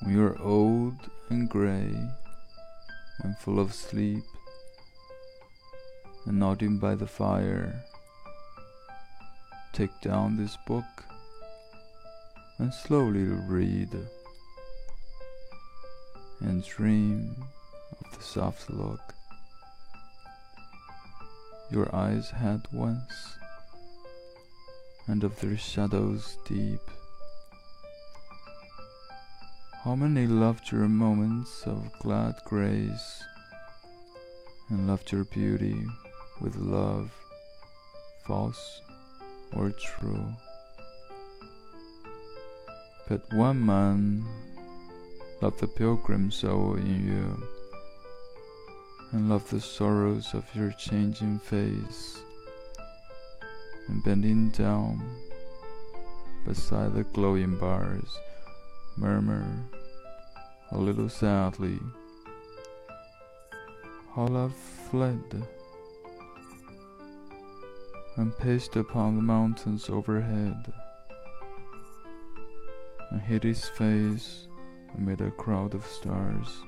When you're old and grey and full of sleep and nodding by the fire, take down this book and slowly read and dream of the soft look your eyes had once and of their shadows deep. How many loved your moments of glad grace and loved your beauty with love, false or true? But one man loved the pilgrim soul in you and loved the sorrows of your changing face and bending down beside the glowing bars murmur a little sadly how love fled and paced upon the mountains overhead and hid his face amid a crowd of stars.